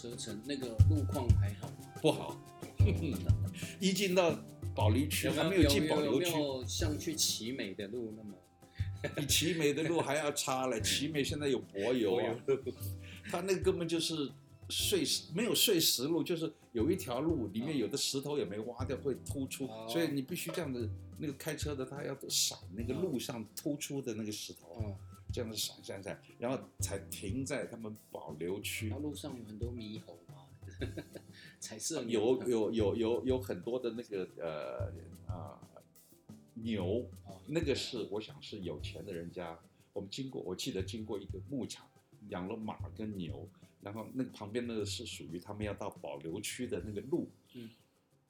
车程那个路况还好吗？不好，一进到保留区还没有进保留区，像去奇美的路那么，比奇美的路还要差了。奇美现在有柏油。啊，他那个根本就是碎石，没有碎石路，就是有一条路里面有的石头也没挖掉，会突出，所以你必须这样的，那个开车的他要闪那个路上突出的那个石头。这样子闪闪闪，然后才停在他们保留区。路上有很多猕猴嘛，彩色有有有有有很多的那个呃啊牛，那个是我想是有钱的人家。我们经过，我记得经过一个牧场，养了马跟牛，然后那个旁边那个是属于他们要到保留区的那个路，嗯，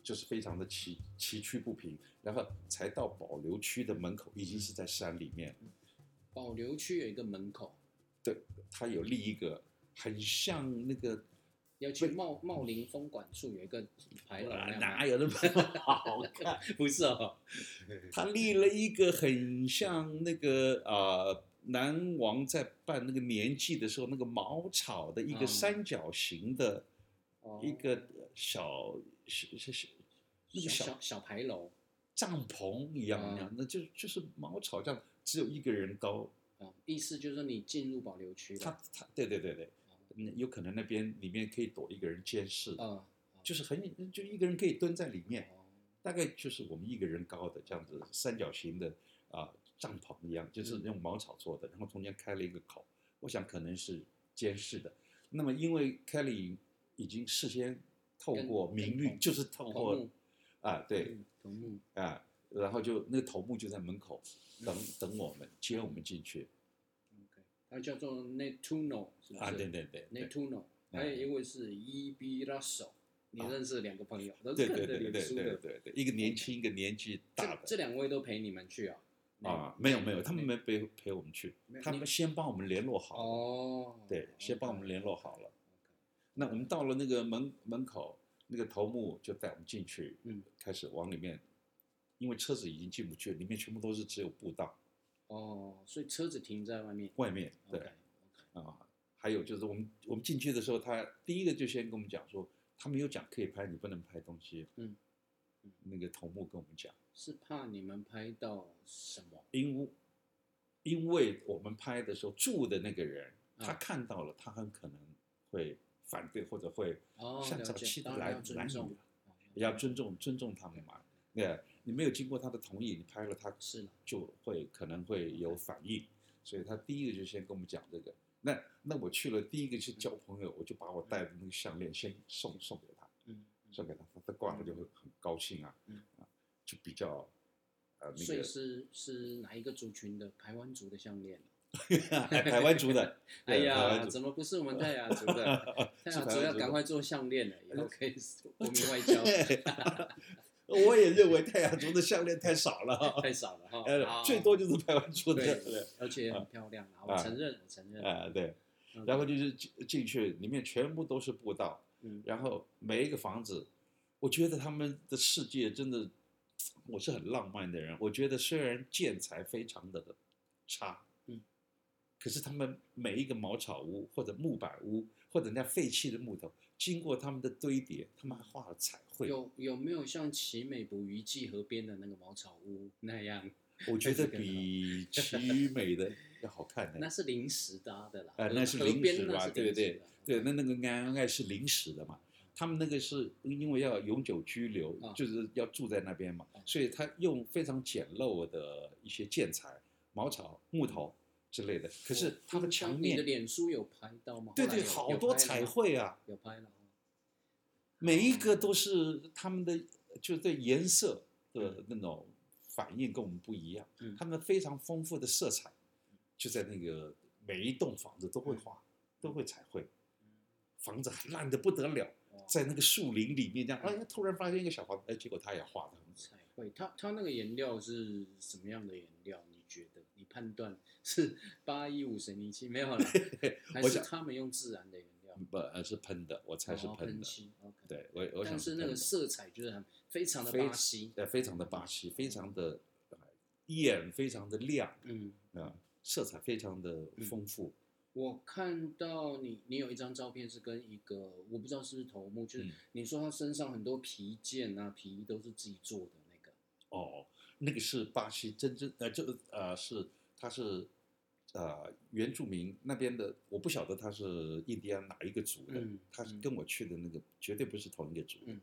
就是非常的崎崎岖不平，然后才到保留区的门口，已经是在山里面。保留区有一个门口，对，它有立一个很像那个要去茂茂林风管处有一个牌楼，哪有那么好看？不是哦，他立了一个很像那个啊，南王在办那个年祭的时候，那个茅草的一个三角形的一个小小小那个小小牌楼。帐篷一样一样，那就就是茅草这样。只有一个人高。啊，意思就是说你进入保留区了。他他对对对对，有可能那边里面可以躲一个人监视。啊，就是很就一个人可以蹲在里面，大概就是我们一个人高的这样子三角形的啊帐篷一样，就是用茅草做的，然后中间开了一个口，我想可能是监视的。那么因为 Kelly 已经事先透过明律，就是透过啊对。啊。然后就那个头目就在门口等等我们接我们进去。OK，他叫做 Netuno，是不是？啊，对对对，Netuno，还有一位是 E B Russell，你认识两个朋友，都是对对对对对对，一个年轻，一个年纪大的。这两位都陪你们去啊？啊，没有没有，他们没陪陪我们去，他们先帮我们联络好。哦。对，先帮我们联络好了。那我们到了那个门门口，那个头目就带我们进去，嗯，开始往里面。因为车子已经进不去，里面全部都是只有步道。哦，所以车子停在外面。外面对。啊，还有就是我们我们进去的时候，他第一个就先跟我们讲说，他没有讲可以拍，你不能拍东西。嗯。那个头目跟我们讲，是怕你们拍到什么？因为因为我们拍的时候住的那个人，他看到了，他很可能会反对或者会像早期的来来你，要尊重尊重他们嘛。对，你没有经过他的同意，你拍了他是就会可能会有反应，所以他第一个就先跟我们讲这个。那那我去了，第一个去交朋友，我就把我戴的那个项链先送送给他，嗯，送给他，他他挂了就会很高兴啊，嗯啊，就比较呃那个。所以是是哪一个族群的？台湾族的项链？台湾族的？哎呀，怎么不是我们泰雅族的？泰雅族要赶快做项链了，以后可以国民外交。我也认为太阳族的项链太少了，太少了哈。呃，最多就是台湾出的，对，而且很漂亮啊。我承认，我承认。啊，对。然后就是进进去，里面全部都是步道。嗯。然后每一个房子，我觉得他们的世界真的，我是很浪漫的人。我觉得虽然建材非常的差，嗯，可是他们每一个茅草屋或者木板屋或者那废弃的木头。经过他们的堆叠，他们还画了彩绘。有有没有像奇美捕鱼记河边的那个茅草屋那样？我觉得比 奇美的要好看呢。那是临时搭的啦。呃，那是临时吧？对对对，那那个安爱是临时的嘛。他们那个是因为要永久居留，就是要住在那边嘛，所以他用非常简陋的一些建材，茅草、木头。之类的，可是他们墙面，你的脸书有拍到吗？对对，好多彩绘啊，有拍了，每一个都是他们的，就对颜色的那种反应跟我们不一样，他们非常丰富的色彩，就在那个每一栋房子都会画，都会彩绘，房子烂的不得了，在那个树林里面这样，哎，突然发现一个小房子，哎，结果他也画的很彩绘，他他那个颜料是什么样的颜料？你判断 是八一五水泥漆没有了，还是他们用自然的原料？不，而是喷的，我猜是喷的。对，我我想。但是那个色彩就是很非常的巴西，对，非常的巴西，非常的艳，非常的亮，嗯啊，色彩非常的丰富，我看到你，你有一张照片是跟一个我不知道是不是头目，就是你说他身上很多皮件啊、皮衣都是自己做的那个。哦，那个是巴西真正呃，这个呃是他是呃原住民那边的，我不晓得他是印第安哪一个族的，他是跟我去的那个绝对不是同一个族，嗯，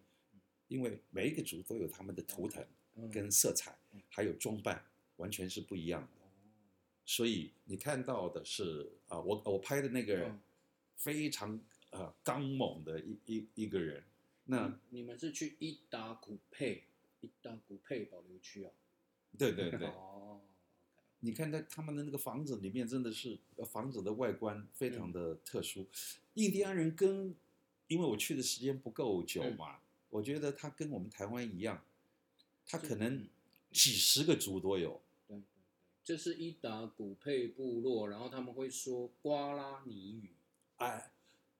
因为每一个族都有他们的图腾跟色彩，还有装扮，完全是不一样的。所以你看到的是啊，我我拍的那个非常呃刚猛的一一一个人。那你们是去伊达古佩伊达古佩保留区啊？对对对。哦。你看他他们的那个房子里面，真的是房子的外观非常的特殊。印第安人跟因为我去的时间不够久嘛，我觉得他跟我们台湾一样，他可能几十个族都有。对这是伊达古佩部落，然后他们会说瓜拉尼语，哎，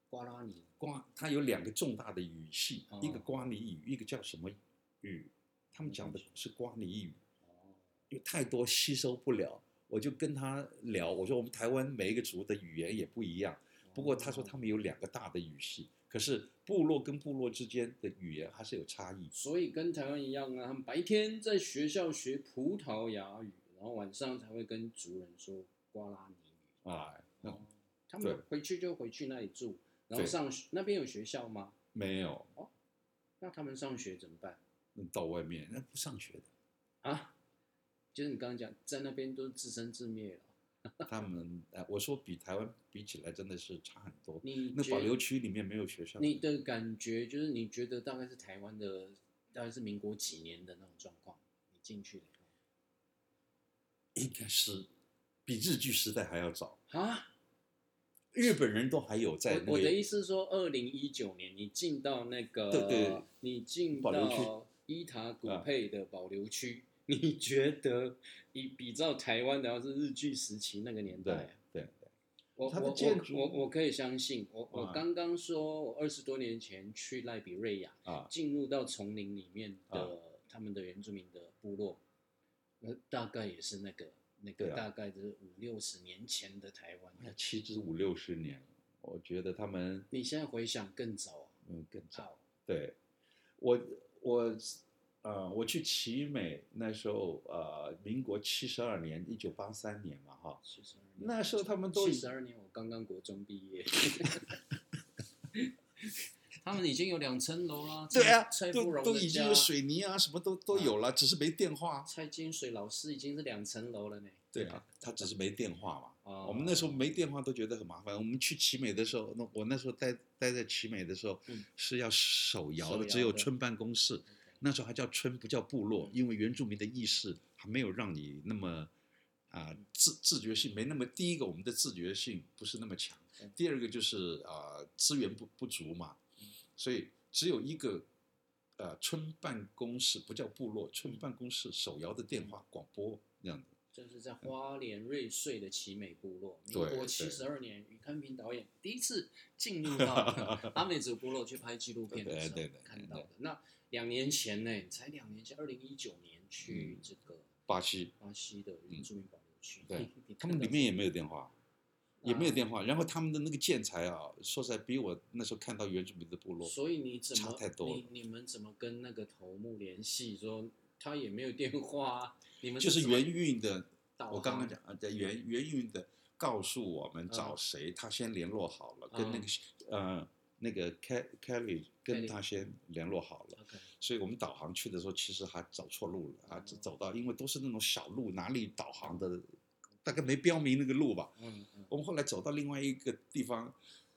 瓜拉尼瓜，它有两个重大的语系，一个瓜尼语，一个叫什么语？他们讲的是瓜尼语，因为太多吸收不了，我就跟他聊，我说我们台湾每一个族的语言也不一样，不过他说他们有两个大的语系，可是部落跟部落之间的语言还是有差异，所以跟台湾一样啊，他们白天在学校学葡萄牙语。然后晚上才会跟族人说瓜拉尼语啊，他们回去就回去那里住，然后上学那边有学校吗？没有哦，那他们上学怎么办？到外面那不上学的啊？就是你刚刚讲在那边都是自生自灭了。他们呃，我说比台湾比起来真的是差很多。你那保留区里面没有学校，你的感觉就是你觉得大概是台湾的，大概是民国几年的那种状况？你进去的。应该是比日据时代还要早啊！日本人都还有在。我的意思是说，二零一九年你进到那个，对对，你进到伊塔古佩的保留区，你觉得你比照台湾的，要是日据时期那个年代，对对，我我我我我可以相信，我我刚刚说我二十多年前去赖比瑞亚啊，进入到丛林里面的他们的原住民的部落。那大概也是那个那个，大概是五六十年前的台湾。那其实五六十年，我觉得他们。你现在回想更早嗯，更早。对，我我呃，我去奇美那时候，呃，民国七十二年，一九八三年嘛，哈。七十二年。那时候他们都。七十二年，我刚刚国中毕业。他们已经有两层楼了，对啊，都都已经有水泥啊，什么都都有了，只是没电话。蔡金水老师已经是两层楼了呢。对啊，他只是没电话嘛。我们那时候没电话都觉得很麻烦。我们去奇美的时候，那我那时候待待在奇美的时候，是要手摇的，只有村办公室。那时候还叫村，不叫部落，因为原住民的意识还没有让你那么啊自自觉性没那么。第一个，我们的自觉性不是那么强；第二个就是啊资源不不足嘛。所以只有一个，呃，村办公室不叫部落，村办公室手摇的电话广播那样子。就是在花莲瑞穗的奇美部落，民国七十二年，余康平导演第一次进入到 阿美族部落去拍纪录片的 时候看到的。那两年前呢，才两年前，二零一九年去这个巴西，巴西的原住民保留区，对，他们里面也没有电话。也没有电话，然后他们的那个建材啊，说实在比我那时候看到原住民的部落，所以你怎么差太多？你你们怎么跟那个头目联系？说他也没有电话，你们就是原运的。我刚刚讲啊，在原原运的告诉我们找谁，他先联络好了，跟那个呃那个 Kelly 跟他先联络好了，所以我们导航去的时候其实还走错路了啊，走到因为都是那种小路，哪里导航的？大概没标明那个路吧。嗯嗯。我们后来走到另外一个地方，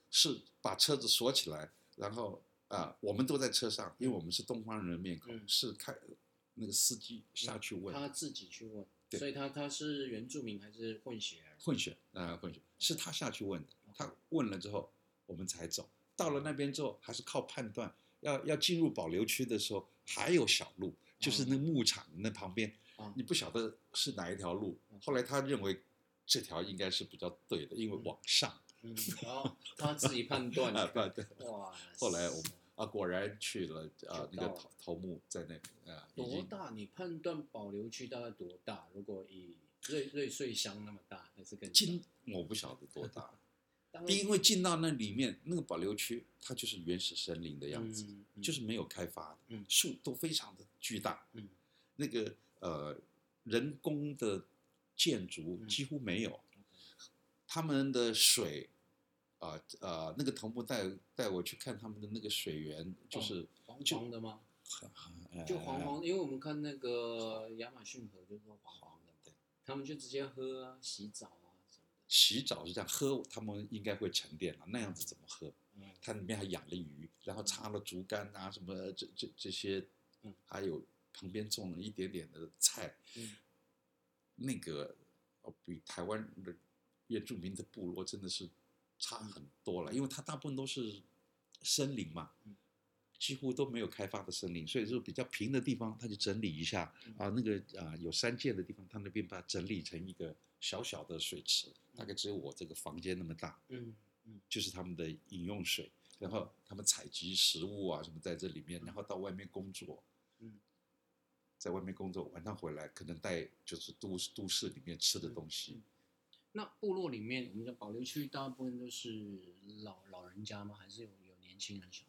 是把车子锁起来，然后啊，我们都在车上，因为我们是东方人面孔，是开那个司机下去问。他自己去问。对。所以他他是原住民还是混血？混血啊，混血。是他下去问的，他问了之后，我们才走。到了那边之后，还是靠判断。要要进入保留区的时候，还有小路，就是那牧场那旁边。你不晓得是哪一条路，后来他认为这条应该是比较对的，因为往上。嗯，然后他自己判断。啊，对。哇。后来我们啊，果然去了啊，那个头头目在那啊。多大？你判断保留区大概多大？如果以瑞瑞穗乡那么大，还是更？金我不晓得多大，因为进到那里面那个保留区，它就是原始森林的样子，就是没有开发的，树都非常的巨大，那个呃人工的建筑几乎没有，他们的水啊呃那个头目带带我去看他们的那个水源，就是黄黄的吗？就黄黄，因为我们看那个亚马逊河就是黄黄的，对，他们就直接喝啊，洗澡。洗澡是这样喝，他们应该会沉淀了，那样子怎么喝？嗯，它里面还养了鱼，然后插了竹竿啊什么这这这些，嗯，还有旁边种了一点点的菜，嗯，那个哦比台湾的原住民的部落真的是差很多了，因为它大部分都是森林嘛。几乎都没有开发的森林，所以就比较平的地方，他就整理一下啊，那个啊有山涧的地方，他那边把它整理成一个小小的水池，大概只有我这个房间那么大，嗯嗯，就是他们的饮用水，然后他们采集食物啊什么在这里面，然后到外面工作，嗯，在外面工作，晚上回来可能带就是都都市里面吃的东西。那部落里面，我们的保留区大部分都是老老人家吗？还是有有年轻人小？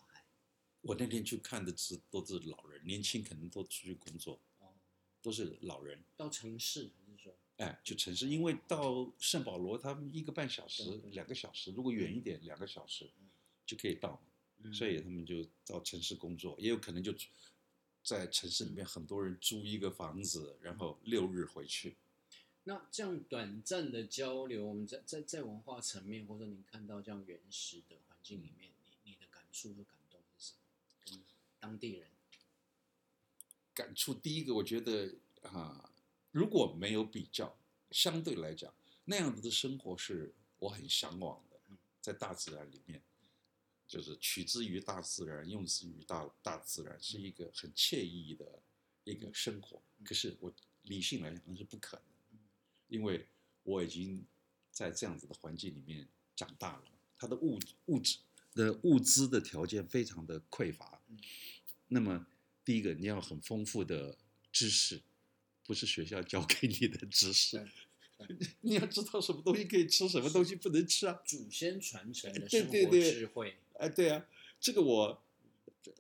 我那天去看的是都是老人，年轻可能都出去工作，哦，都是老人。到城市还是说？哎，就城市，因为到圣保罗他们一个半小时、两个小时，如果远一点两个小时就可以到，所以他们就到城市工作，也有可能就在城市里面很多人租一个房子，然后六日回去。那这样短暂的交流，我们在在在文化层面，或者您看到这样原始的环境里面，你你的感触和感。当地人感触，第一个，我觉得啊，如果没有比较，相对来讲，那样子的生活是我很向往的。在大自然里面，就是取之于大自然，用之于大大自然，是一个很惬意的一个生活。可是我理性来讲那是不可能，因为我已经在这样子的环境里面长大了，它的物物质的物资的条件非常的匮乏。那么，第一个你要很丰富的知识，不是学校教给你的知识，你要知道什么东西可以吃，什么东西不能吃啊。祖先传承的生活智慧，哎，对啊，这个我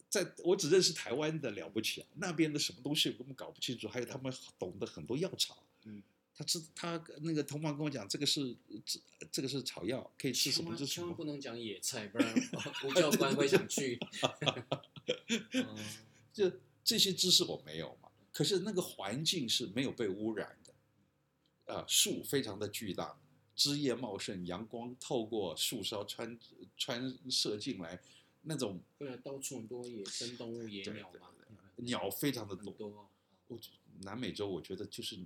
在我只认识台湾的了不起啊，那边的什么东西我根本搞不清楚，还有他们懂得很多药草，嗯。他吃他那个同伴跟我讲，这个是这这个是草药，可以吃什么就千万不能讲野菜，不然吴教官会想去。就这些知识我没有嘛，可是那个环境是没有被污染的，啊，树非常的巨大，枝叶茂盛，阳光透过树梢穿穿射进来，那种对，到处很多野生动物、野鸟嘛，鸟非常的多。我南美洲我觉得就是。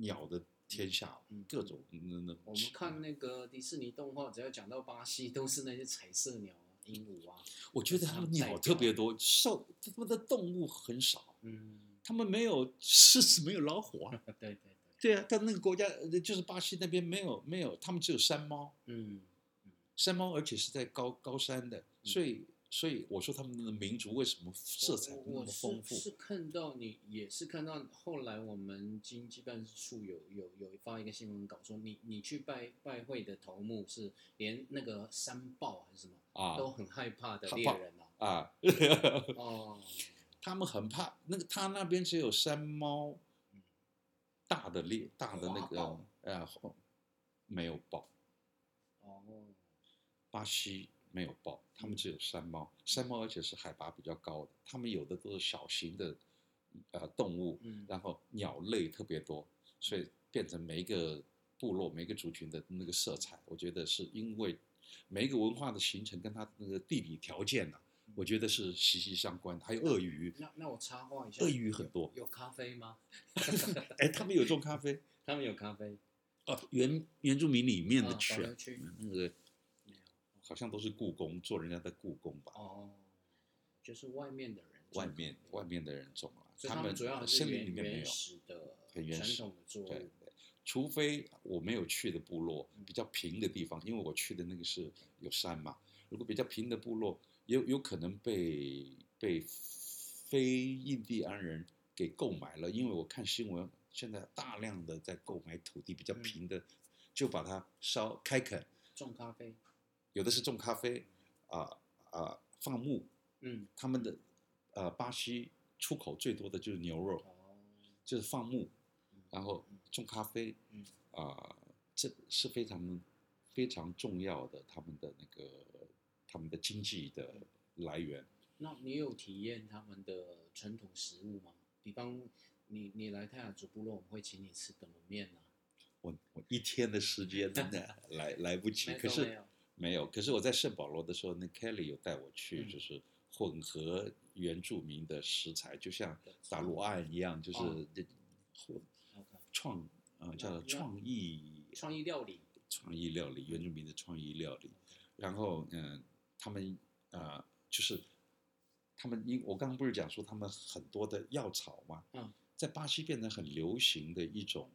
鸟的天下，各种那那。我们看那个迪士尼动画，只要讲到巴西，都是那些彩色鸟、鹦鹉啊。我觉得他们鸟特别多，兽他们的动物很少。嗯。他们没有狮子，没有老虎啊。对对对。对啊，但那个国家就是巴西那边没有没有，他们只有山猫。嗯。山猫，而且是在高高山的，所以。所以我说他们的民族为什么色彩那么丰富？是看到你也是看到后来我们经济办事处有有有发一个新闻稿说你你去拜拜会的头目是连那个山豹还是什么啊都很害怕的猎人啊啊哦，他们很怕那个他那边只有山猫，大的猎大的那个呃没有豹哦，巴西。没有豹，他们只有山猫。山猫而且是海拔比较高的，他们有的都是小型的，呃，动物，然后鸟类特别多，所以变成每一个部落、每个族群的那个色彩，我觉得是因为每一个文化的形成跟它那个地理条件呢，我觉得是息息相关的。还有鳄鱼，那那我插话一下，鳄鱼很多，有咖啡吗？哎，他们有种咖啡，他们有咖啡。哦，原原住民里面的区，那个。好像都是故宫做人家的故宫吧？哦，就是外面的人，外面外面的人种啊，他们主要森林里面没有的很原始的作物。对对，除非我没有去的部落比较平的地方，因为我去的那个是有山嘛。如果比较平的部落，有有可能被被非印第安人给购买了，因为我看新闻，现在大量的在购买土地比较平的，就把它烧开垦种咖啡。有的是种咖啡，啊啊放牧，嗯，他们的呃巴西出口最多的就是牛肉，哦就是放牧，然后种咖啡，嗯啊，这是非常非常重要的他们的那个他们的经济的来源。那你有体验他们的传统食物吗？比方你你来泰雅族部落，我们会请你吃等笼面啊。我我一天的时间真的 来来不及，可是没有。可是我在圣保罗的时候，那 Kelly 有带我去，就是混合原住民的食材，就像打罗案一样，就是混创呃叫创意创意料理，创意料理原住民的创意料理。然后嗯，他们啊就是他们因我刚刚不是讲说他们很多的药草嘛，嗯，在巴西变成很流行的一种。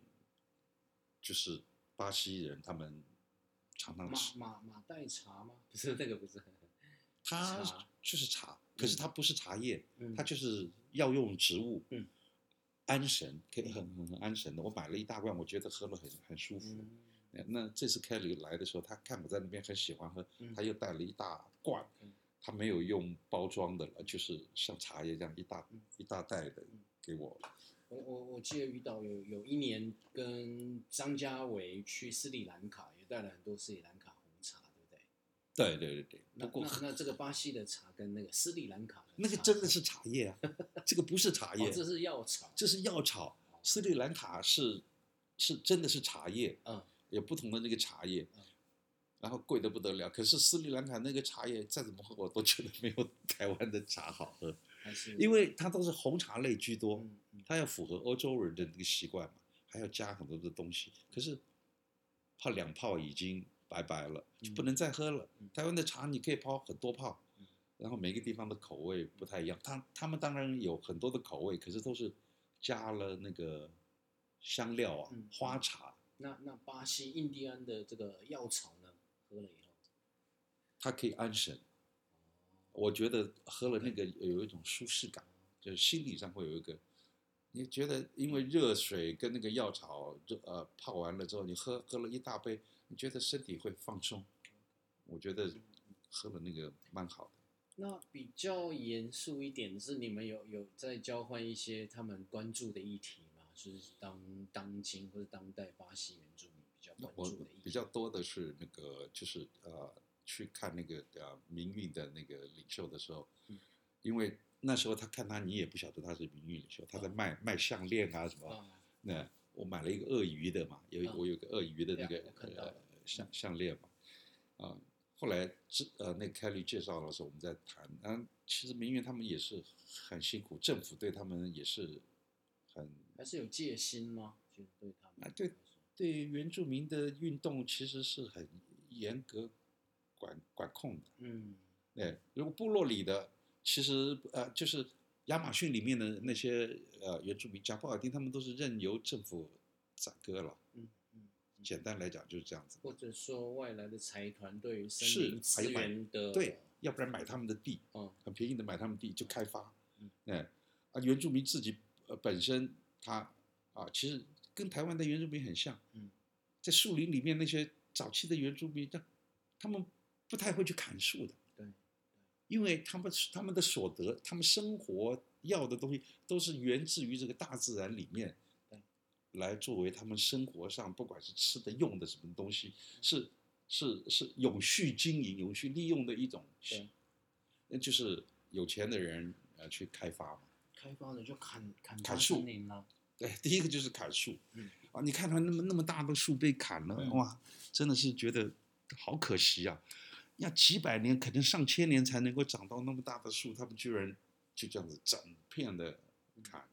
就是巴西人，他们常常吃马马代茶吗？不是这个，不是。它就是茶，可是它不是茶叶，它就是药用植物。嗯，安神可以很很很安神的。我买了一大罐，我觉得喝了很很舒服。那这次 Kelly 来的时候，他看我在那边很喜欢喝，他又带了一大罐。他没有用包装的了，就是像茶叶这样一大一大袋的给我。我我我记得于导有有一年跟张家伟去斯里兰卡，也带了很多斯里兰卡红茶，对不对？对对对对。那那那这个巴西的茶跟那个斯里兰卡那个真的是茶叶啊，这个不是茶叶，这是药草，这是药草。斯里兰卡是是真的是茶叶，嗯，有不同的那个茶叶，然后贵的不得了。可是斯里兰卡那个茶叶再怎么喝，我都觉得没有台湾的茶好喝。因为它都是红茶类居多，它要符合欧洲人的那个习惯嘛，还要加很多的东西。可是泡两泡已经拜拜了，就不能再喝了。台湾的茶你可以泡很多泡，然后每个地方的口味不太一样。他他们当然有很多的口味，可是都是加了那个香料啊，花茶。那那巴西印第安的这个药草呢，喝了以后，它可以安神。我觉得喝了那个有一种舒适感，就是心理上会有一个，你觉得因为热水跟那个药草热呃泡完了之后，你喝喝了一大杯，你觉得身体会放松。我觉得喝了那个蛮好的。那比较严肃一点是，你们有有在交换一些他们关注的议题吗？就是当当今或者当代巴西原住民比较关注的议题。比较多的是那个就是呃。去看那个呃民运的那个领袖的时候，因为那时候他看他，你也不晓得他是民运领袖，他在卖卖项链啊什么。那我买了一个鳄鱼的嘛，有我有个鳄鱼的那个呃项项链嘛，啊，后来这呃那凯利介绍的时候，我们在谈，嗯，其实民运他们也是很辛苦，政府对他们也是很还是有戒心吗？就对他们啊，对对原住民的运动其实是很严格。管管控的，嗯，对，如果部落里的，其实呃，就是亚马逊里面的那些呃原住民，讲不尔丁，他们都是任由政府宰割了，嗯嗯，简单来讲就是这样子。或者说外来的财团对于森林资源的，对，要不然买他们的地，嗯，很便宜的买他们地就开发，嗯，哎，啊，原住民自己呃本身他啊，其实跟台湾的原住民很像，嗯，在树林里面那些早期的原住民，他他们。不太会去砍树的，对，因为他们他们的所得，他们生活要的东西都是源自于这个大自然里面，来作为他们生活上不管是吃的用的什么东西，是是是永续经营、永续利用的一种，对，那就是有钱的人呃去开发嘛，开发的就砍砍砍树了，对，第一个就是砍树，嗯，啊，你看他那么那么大的树被砍了，哇，真的是觉得好可惜啊。要几百年，可能上千年才能够长到那么大的树，他们居然就这样子整片的砍，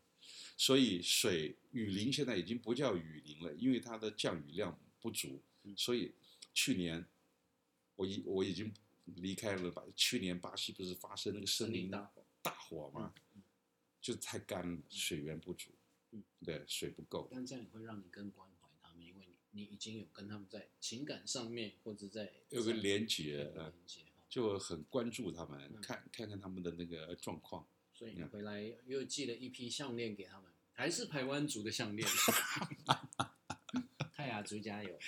所以水雨林现在已经不叫雨林了，因为它的降雨量不足，所以去年我已我已经离开了吧。去年巴西不是发生那个森林大火大火吗？就太干了，水源不足，嗯，对，水不够。但这样也会让你更关你。已经有跟他们在情感上面，或者在有个连接，就很关注他们，看看看他们的那个状况。所以你回来又寄了一批项链给他们，还是台湾族的项链。泰雅族加油！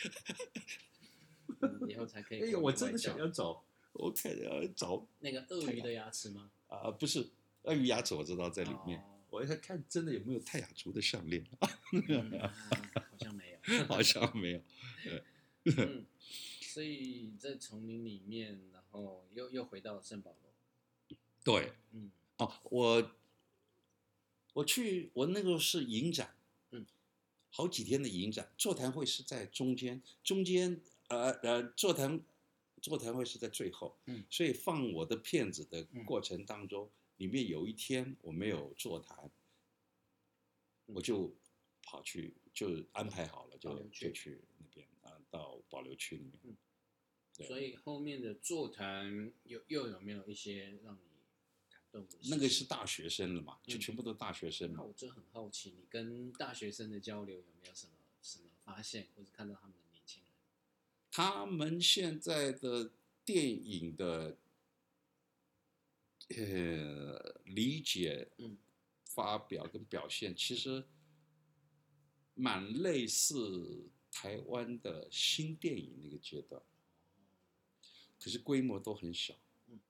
以后才可以。哎呦，我真的想要找，我看要找那个鳄鱼的牙齿吗？啊，不是，鳄鱼牙齿我知道在里面。我要看真的有没有泰雅族的项链。好像没有。嗯，所以在丛林里面，然后又又回到圣保罗。对，嗯，哦，我我去，我那个是影展，嗯，好几天的影展，座谈会是在中间，中间呃呃，座谈座谈会是在最后，嗯，所以放我的片子的过程当中，里面有一天我没有座谈，我就跑去就安排好了，就就去那边啊。到保留区里面，嗯，所以后面的座谈有又有没有一些让你感动的？那个是大学生了嘛，就全部都大学生嘛。那我就很好奇，你跟大学生的交流有没有什么什么发现，或者看到他们的年轻人？他们现在的电影的呃理解、嗯，发表跟表现，其实蛮类似。台湾的新电影那个阶段，可是规模都很小。嗯，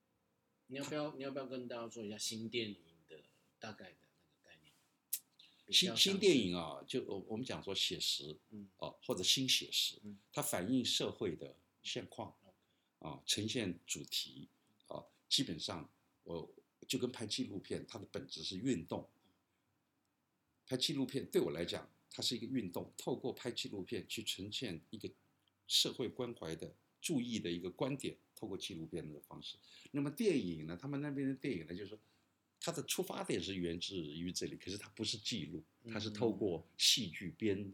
你要不要你要不要跟大家说一下新电影的大概的那个概念？新新电影啊，就我我们讲说写实，嗯，哦或者新写实，嗯，它反映社会的现况，啊，呈现主题，啊，基本上我就跟拍纪录片，它的本质是运动。拍纪录片对我来讲。它是一个运动，透过拍纪录片去呈现一个社会关怀的、注意的一个观点，透过纪录片的方式。那么电影呢？他们那边的电影呢，就是说它的出发点是源自于这里，可是它不是记录，它是透过戏剧编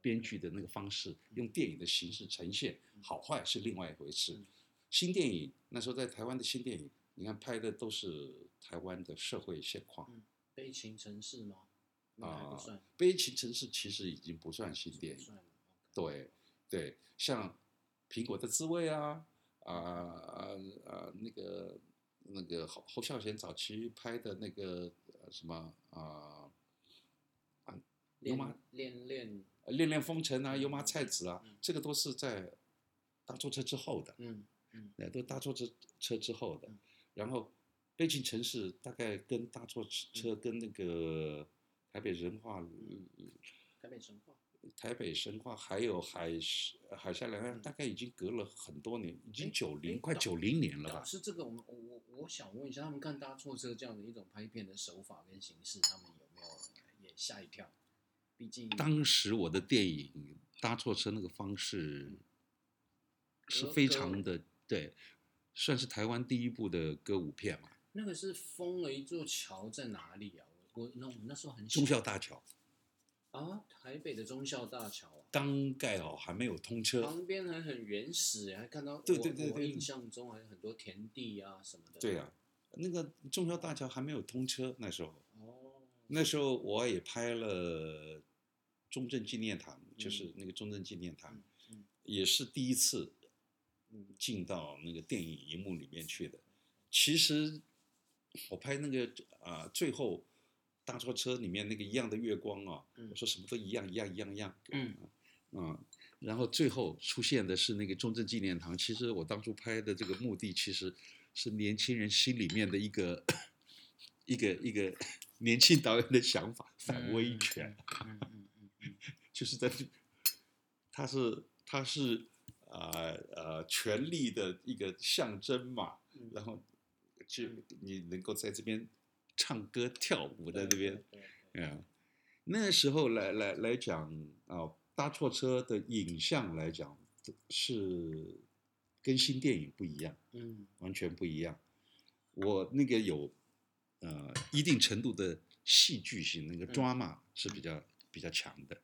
编剧的那个方式，用电影的形式呈现。好坏是另外一回事。新电影那时候在台湾的新电影，你看拍的都是台湾的社会现况。悲情城市吗？啊，悲情城市其实已经不算新电影，对对，像苹果的滋味啊啊啊啊那个那个侯侯孝贤早期拍的那个什么啊啊油麻恋恋恋恋风尘啊油麻菜籽啊，这个都是在大坐车之后的，嗯嗯，那都大坐车车之后的，然后悲情城市大概跟大坐车跟那个。台北神话，台北神话，台北神话，还有海海峡两岸，大概已经隔了很多年，已经九零快九零年了吧？是这个，我我我我想问一下，他们看搭错车这样的一种拍片的手法跟形式，他们有没有也吓一跳？毕竟当时我的电影搭错车那个方式是非常的对，算是台湾第一部的歌舞片嘛。那个是封了一座桥在哪里啊？我那我们那时候很忠孝大桥啊，台北的中校大桥啊刚盖好，还没有通车，旁边还很原始，还看到对对对对，印象中还有很多田地啊什么的。对啊，那个中孝大桥还没有通车那时候。哦。那时候我也拍了中正纪念堂，就是那个中正纪念堂，也是第一次进到那个电影荧幕里面去的。其实我拍那个啊，最后。大错车里面那个一样的月光啊，我说什么都一样一样一样一样，嗯嗯，然后最后出现的是那个中正纪念堂。其实我当初拍的这个目的，其实是年轻人心里面的一个 一个一个年轻导演的想法，反威权，嗯嗯嗯，就是在，他是他是啊呃权力的一个象征嘛，然后就你能够在这边。唱歌跳舞在这边，嗯，那时候来来来讲啊，搭错车的影像来讲是跟新电影不一样，嗯，完全不一样。我那个有呃一定程度的戏剧性，那个 drama 是比较比较强的，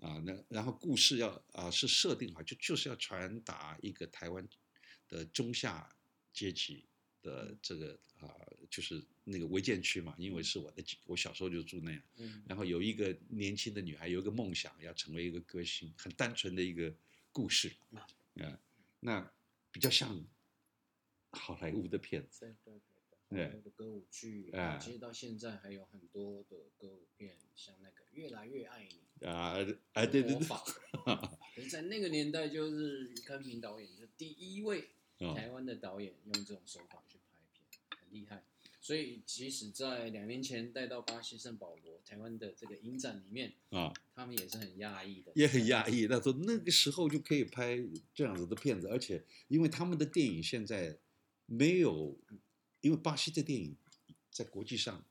啊，那然后故事要啊是设定好，就就是要传达一个台湾的中下阶级的这个啊。就是那个违建区嘛，因为是我的，我小时候就住那样。嗯。然后有一个年轻的女孩，有一个梦想要成为一个歌星，很单纯的一个故事。嗯。那比较像好莱坞的片子。对对对的歌舞剧，啊，其实到现在还有很多的歌舞片，像那个《越来越爱你》啊，哎对对对，可是在那个年代，就是于康平导演是第一位台湾的导演用这种手法去拍片，很厉害。所以，即使在两年前带到巴西圣保罗台湾的这个影展里面啊，他们也是很讶异的，也很讶异。他说那个时候就可以拍这样子的片子，而且因为他们的电影现在没有，因为巴西的电影在国际上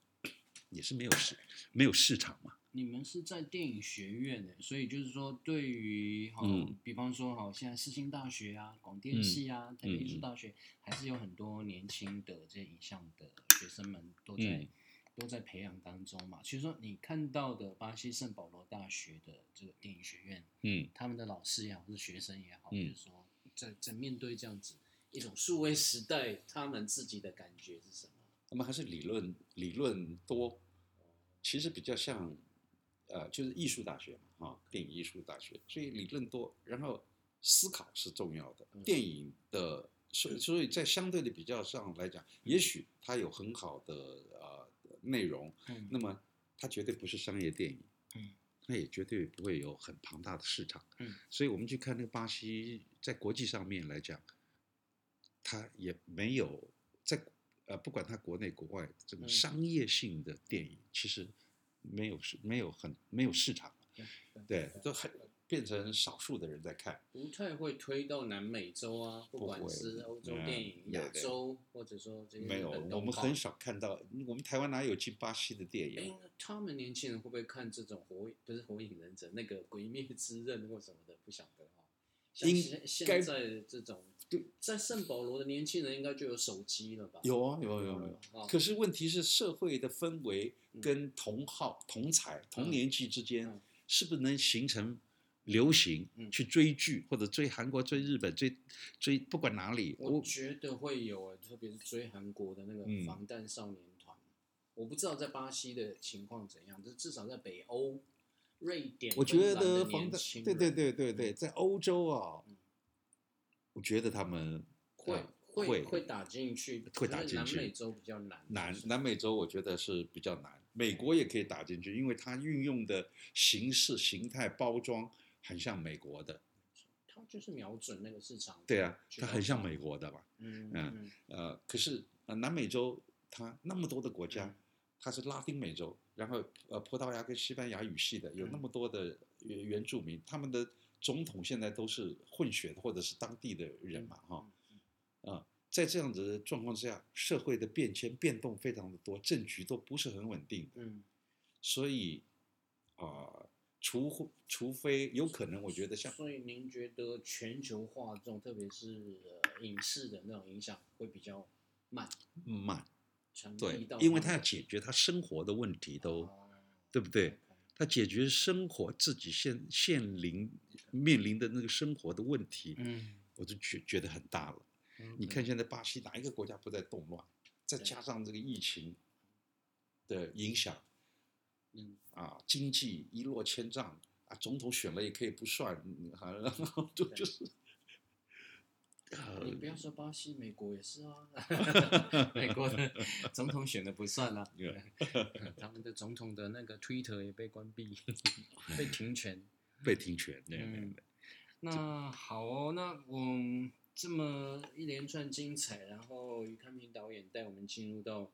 也是没有市没有市场嘛。你们是在电影学院的，所以就是说，对于哈，比方说哈，现在世新大学啊、广电系啊、台北艺术大学，还是有很多年轻的这些影像的学生们都在都在培养当中嘛。其实说，你看到的巴西圣保罗大学的这个电影学院，嗯，他们的老师也好，是学生也好，就是说，在在面对这样子一种数位时代，他们自己的感觉是什么？他们还是理论理论多，其实比较像。呃，就是艺术大学嘛，啊，电影艺术大学，所以理论多，然后思考是重要的。电影的，所所以在相对的比较上来讲，也许它有很好的呃内容，那么它绝对不是商业电影，嗯，它也绝对不会有很庞大的市场，嗯，所以我们去看那个巴西，在国际上面来讲，它也没有在呃，不管它国内国外这个商业性的电影，其实。没有市，没有很没有市场，对，都很变成少数的人在看，不太会推到南美洲啊，不管是欧洲电影、亚洲，或者说这个没有，我们很少看到，我们台湾哪有进巴西的电影？他们年轻人会不会看这种火不是火影忍者那个鬼灭之刃或什么的？不晓得哈。现现在这种。在圣保罗的年轻人应该就有手机了吧？有啊，有有有。可是问题是，社会的氛围跟同好、同才、同年纪之间，是不是能形成流行去追剧，或者追韩国、追日本、追追不管哪里？我觉得会有啊，特别是追韩国的那个防弹少年团。我不知道在巴西的情况怎样，但是至少在北欧、瑞典，我觉得防弹，对对对对对，在欧洲啊。我觉得他们会会会打进去，会打进去。南美洲比较难，难南美洲我觉得是比较难。美国也可以打进去，因为它运用的形式、形态、包装很像美国的。它就是瞄准那个市场。对啊，它很像美国的吧。嗯嗯呃，可是呃南美洲它那么多的国家，它是拉丁美洲，然后呃葡萄牙跟西班牙语系的有那么多的原原住民，他们的。总统现在都是混血或者是当地的人嘛，哈，啊，在这样子的状况之下，社会的变迁变动非常的多，政局都不是很稳定，嗯，所以啊，除除非有可能，我觉得像，所以您觉得全球化这种，特别是影视的那种影响会比较慢，慢，对，因为他要解决他生活的问题，都对不对？他解决生活自己现现临面临的那个生活的问题，嗯，我就觉觉得很大了。你看现在巴西哪一个国家不在动乱？再加上这个疫情的影响，嗯啊，经济一落千丈啊，总统选了也可以不算，然后就就是。你不要说巴西，美国也是啊。美国的总统选的不算啊，他们的总统的那个 Twitter 也被关闭，被停权，被停权。对嗯，那好哦，那我这么一连串精彩，然后于康平导演带我们进入到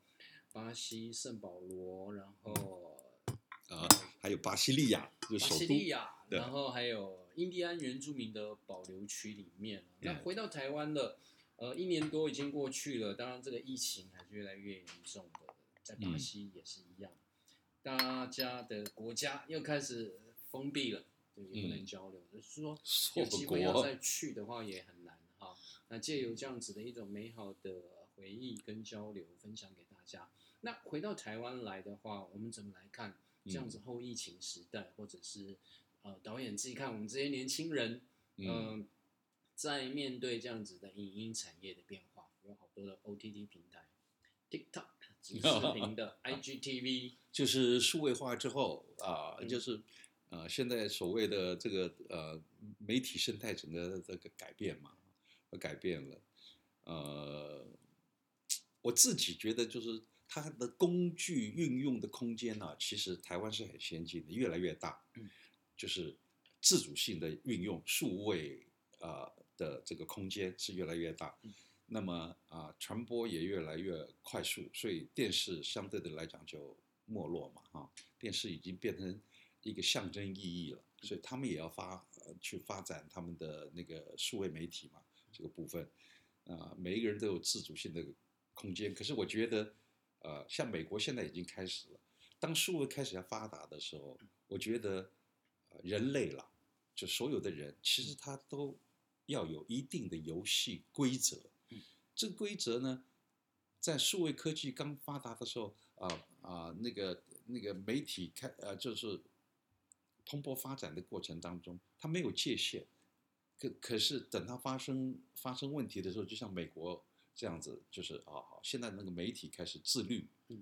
巴西圣保罗，然后啊，还有巴西利亚，就首都，然后还有。印第安原住民的保留区里面，那回到台湾了，呃，一年多已经过去了。当然，这个疫情还是越来越严重的，在巴西也是一样，大家的国家又开始封闭了，对，也不能交流。就是说，有机会要再去的话也很难哈。那借由这样子的一种美好的回忆跟交流，分享给大家。那回到台湾来的话，我们怎么来看这样子后疫情时代，或者是？呃，导演自己看，我们这些年轻人，嗯，在面对这样子的影音产业的变化，有好多的 OTT 平台，TikTok 视频 的 IGTV，就是数位化之后啊，就是呃，现在所谓的这个呃媒体生态整个这个改变嘛，改变了，呃，我自己觉得就是它的工具运用的空间呢，其实台湾是很先进的，越来越大。嗯，就是自主性的运用数位啊的这个空间是越来越大。嗯，那么啊传播也越来越快速，所以电视相对的来讲就没落嘛。哈，电视已经变成一个象征意义了，所以他们也要发去发展他们的那个数位媒体嘛，这个部分。啊，每一个人都有自主性的空间。可是我觉得，呃，像美国现在已经开始了。当数位开始要发达的时候，我觉得，人类了，就所有的人，其实他都要有一定的游戏规则。这个规则呢，在数位科技刚发达的时候，啊啊，那个那个媒体开，呃，就是蓬勃发展的过程当中，它没有界限。可可是等它发生发生问题的时候，就像美国这样子，就是啊，现在那个媒体开始自律，嗯，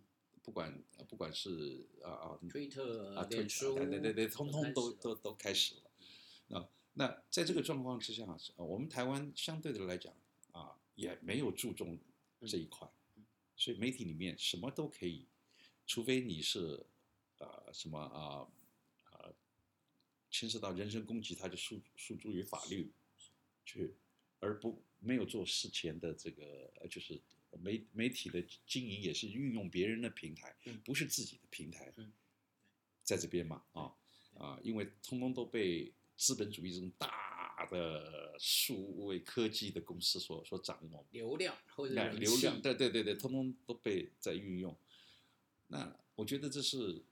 不管不管是啊啊，推特啊，对对对，通通都都都开始了。啊，那在这个状况之下，我们台湾相对的来讲啊，也没有注重这一块，所以媒体里面什么都可以，除非你是啊什么啊。牵涉到人身攻击，他就诉诉诸于法律去，而不没有做事前的这个，就是媒媒体的经营也是运用别人的平台，不是自己的平台，在这边嘛啊啊，因为通通都被资本主义这种大的数位科技的公司所所掌握，流量或者流量，对对对对，通通都被在运用。那我觉得这是。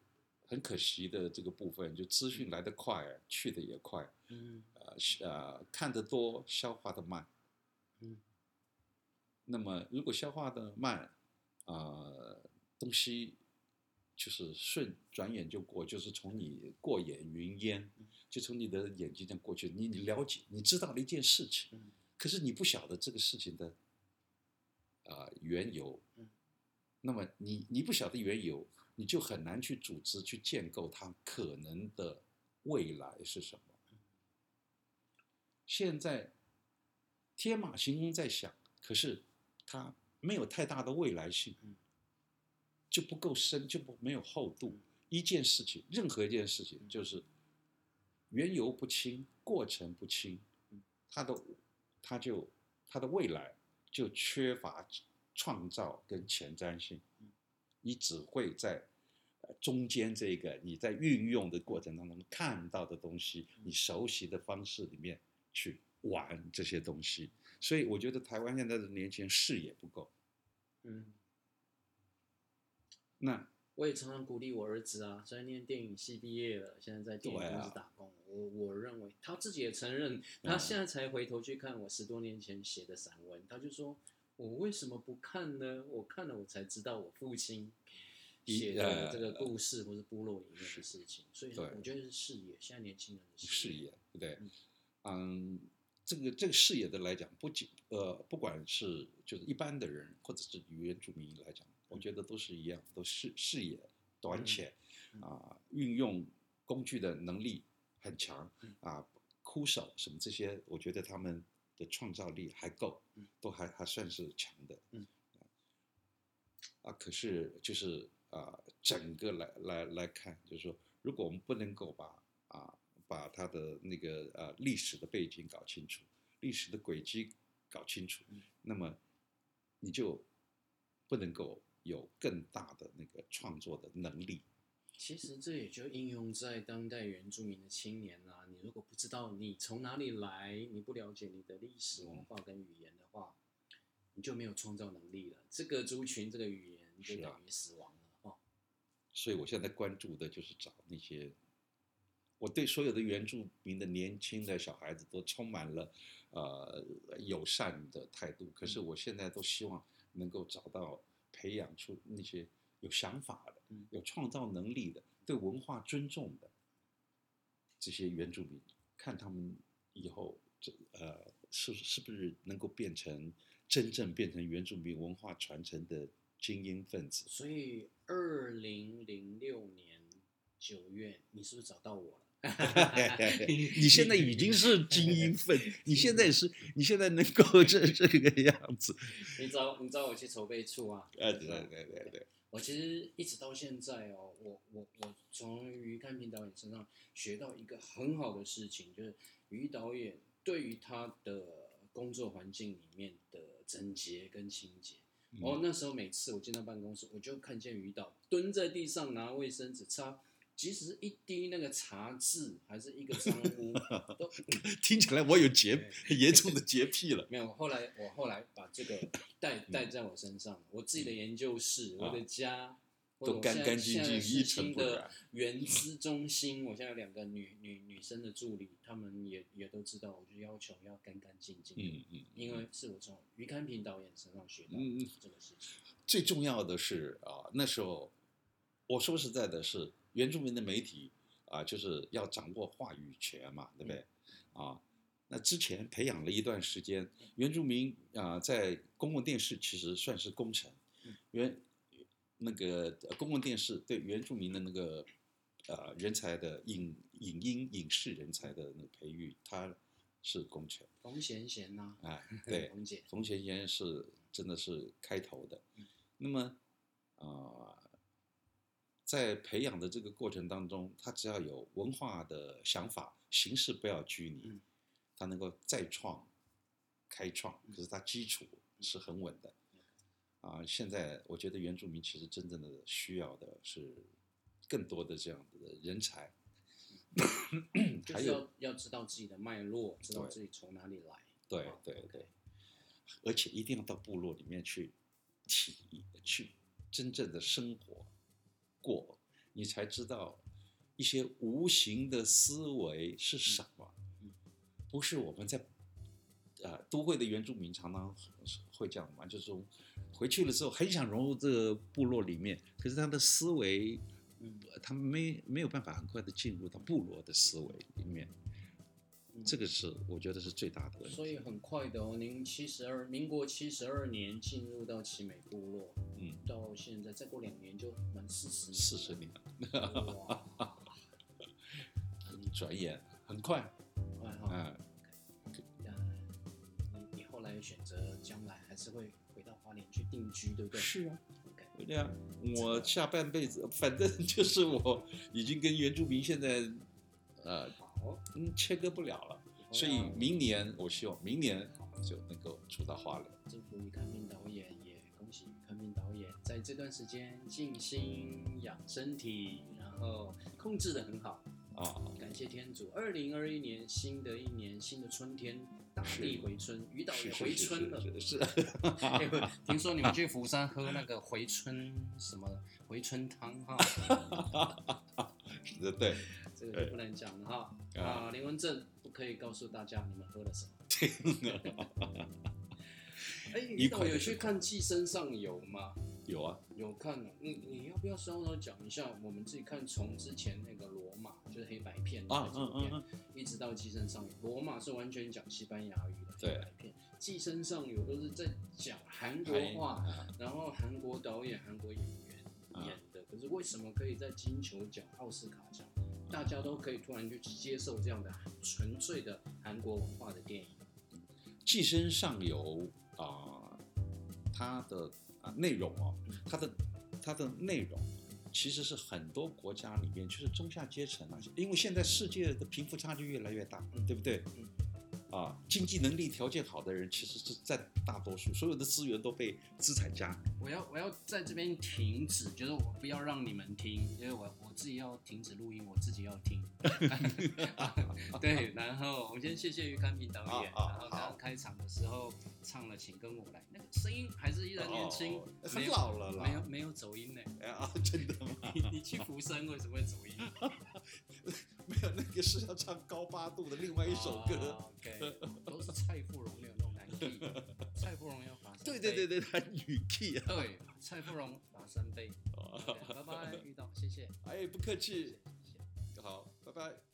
很可惜的这个部分，就资讯来得快，去的也快，嗯，呃呃，看得多，消化的慢，嗯，那么如果消化的慢，啊，东西就是顺，转眼就过，就是从你过眼云烟，就从你的眼睛这样过去，你你了解，你知道了一件事情，可是你不晓得这个事情的啊缘由，那么你你不晓得缘由。你就很难去组织、去建构它可能的未来是什么。现在天马行空在想，可是它没有太大的未来性，就不够深，就不没有厚度。一件事情，任何一件事情，就是缘由不清、过程不清，它的它就它的未来就缺乏创造跟前瞻性。你只会在中间这个你在运用的过程当中看到的东西，你熟悉的方式里面去玩这些东西，所以我觉得台湾现在的年轻人视野不够。嗯，那我也常常鼓励我儿子啊，虽然念电影系毕业了，现在在电影公司打工。我我认为他自己也承认，他现在才回头去看我十多年前写的散文，他就说。我为什么不看呢？我看了，我才知道我父亲写的这个故事，或是部落里面的事情。所以我觉得是视野，现在年轻人的视野，对不对？嗯，这个这个视野的来讲，不仅呃，不管是就是一般的人，或者是原住民来讲，我觉得都是一样，都是视野短浅啊，运用工具的能力很强啊，枯手什么这些，我觉得他们。的创造力还够，都还还算是强的，啊，可是就是啊，整个来来来看，就是说，如果我们不能够把啊把它的那个呃历史的背景搞清楚，历史的轨迹搞清楚，那么你就不能够有更大的那个创作的能力。其实这也就应用在当代原住民的青年啦。你如果不知道你从哪里来，你不了解你的历史文化跟语言的话，你就没有创造能力了。这个族群、这个语言就等于死亡了哦。所以我现在关注的就是找那些，我对所有的原住民的年轻的小孩子都充满了呃友善的态度。可是我现在都希望能够找到培养出那些有想法的。有创造能力的、对文化尊重的这些原住民，看他们以后这呃是是不是能够变成真正变成原住民文化传承的精英分子？所以，二零零六年九月，你是不是找到我了？你现在已经是精英 分，你现在是，你现在能够这这个样子。你找你找我去筹备处啊？哎，对对对对。我其实一直到现在哦，我我我从于看平导演身上学到一个很好的事情，就是于导演对于他的工作环境里面的整洁跟清洁。哦，那时候每次我进到办公室，我就看见于导蹲在地上拿卫生纸擦。即使是一滴那个茶渍，还是一个脏污，都 听起来我有洁 严重的洁癖了。没有，后来我后来把这个带带在我身上，我自己的研究室，我的家都干干净净，一尘不染。原资中心，我现在有两个女女女生的助理，她们也也都知道，我就要求要干干净净。嗯嗯，因为是我从于康平导演身上学到这个事情。最重要的是啊，那时候我说实在的是。原住民的媒体啊，就是要掌握话语权嘛，对不对？啊，那之前培养了一段时间，原住民啊，在公共电视其实算是功臣。原那个公共电视对原住民的那个呃人才的影影音影视人才的那个培育，他是功臣。冯贤贤呐，哎，对，冯姐，冯贤贤是真的是开头的。那么啊。在培养的这个过程当中，他只要有文化的想法，形式不要拘泥，他能够再创、开创，可是他基础是很稳的。啊，现在我觉得原住民其实真正的需要的是更多的这样的人才，还有要知道自己的脉络，知道自己从哪里来。对对对，而且一定要到部落里面去体去真正的生活。过，你才知道一些无形的思维是什么。不是我们在呃都会的原住民常常会这样嘛，就是回去了之后很想融入这个部落里面，可是他的思维，他没没有办法很快的进入到部落的思维里面。这个是我觉得是最大的问题。所以很快的哦，您七十二，民国七十二年进入到奇美部落，嗯，到现在再过两年就满四十四十年了，哇，转眼很快，快哈，嗯，你你后来选择将来还是会回到花莲去定居，对不对？是啊，对啊，我下半辈子反正就是我已经跟原住民现在，呃。嗯，切割不了了，所以明年我希望明年就能够出到花莲。祝福于康明导演，也恭喜于康明导演在这段时间静心养身体，然后控制的很好啊！感谢天主，二零二一年新的一年新的春天，大地回春，于导也回春了。是，听说你们去釜山喝那个回春什么回春汤哈？是的，对。这个就不能讲了哈啊！林文正不可以告诉大家你们喝了什么。哎，你有去看《寄生上游》吗？有啊，有看了。你你要不要稍微讲一下？我们自己看从之前那个罗马，就是黑白片啊，嗯嗯嗯，一直到《寄生上游》，罗马是完全讲西班牙语的黑白片，《寄生上游》都是在讲韩国话，然后韩国导演、韩国演员演的。可是为什么可以在金球奖、奥斯卡奖？大家都可以突然去接受这样的纯粹的韩国文化的电影，《寄生上游》啊，它的啊内容哦，它的它的内容其实是很多国家里面就是中下阶层啊，因为现在世界的贫富差距越来越大，对不对？啊，经济能力条件好的人其实是占大多数，所有的资源都被资产家。我要我要在这边停止，就是我不要让你们听，因为我我自己要停止录音，我自己要听。对，然后我们先谢谢于康平导演，然后刚刚开场的时候唱了《请跟我来》，那个声音还是依然年轻，很老了啦，没有没有走音呢。啊，真的吗？你你去福山为什么会走音？没有，那个是要唱高八度的另外一首歌。OK，都是蔡富荣那种男 key，蔡富荣要罚三对对对对，他女 key 啊。对，蔡富荣罚三杯。拜拜，遇到，谢谢。哎，不客气。好，拜拜。